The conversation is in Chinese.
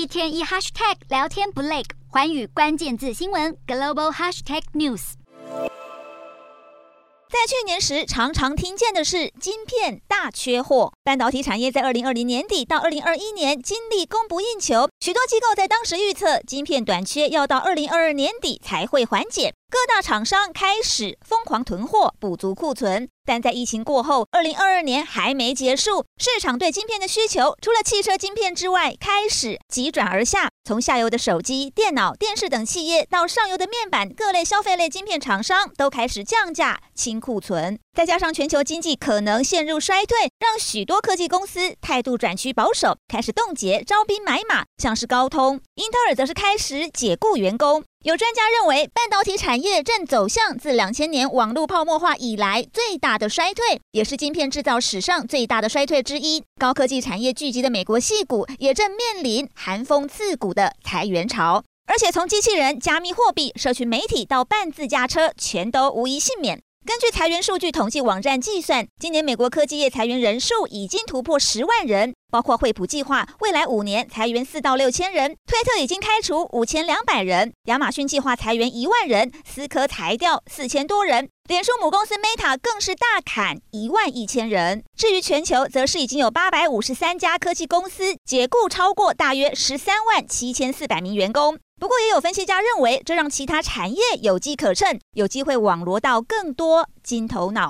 一天一 hashtag 聊天不累，环宇关键字新闻 global hashtag news。在去年时，常常听见的是晶片大缺货，半导体产业在二零二零年底到二零二一年经历供不应求，许多机构在当时预测晶片短缺要到二零二二年底才会缓解。各大厂商开始疯狂囤货，补足库存。但在疫情过后，二零二二年还没结束，市场对晶片的需求除了汽车晶片之外，开始急转而下。从下游的手机、电脑、电视等企业，到上游的面板，各类消费类晶片厂商都开始降价清库存。再加上全球经济可能陷入衰退，让许多科技公司态度转趋保守，开始冻结招兵买马，像是高通、英特尔则是开始解雇员工。有专家认为，半导体产业正走向自两千年网络泡沫化以来最大的衰退，也是晶片制造史上最大的衰退之一。高科技产业聚集的美国戏骨也正面临寒风刺骨的裁员潮，而且从机器人、加密货币、社群媒体到半自驾车，全都无一幸免。根据裁员数据统计网站计算，今年美国科技业裁员人数已经突破十万人。包括惠普计划未来五年裁员四到六千人，推特已经开除五千两百人，亚马逊计划裁员一万人，思科裁掉四千多人，脸书母公司 Meta 更是大砍一万一千人。至于全球，则是已经有八百五十三家科技公司解雇超过大约十三万七千四百名员工。不过，也有分析家认为，这让其他产业有机可乘，有机会网罗到更多金头脑。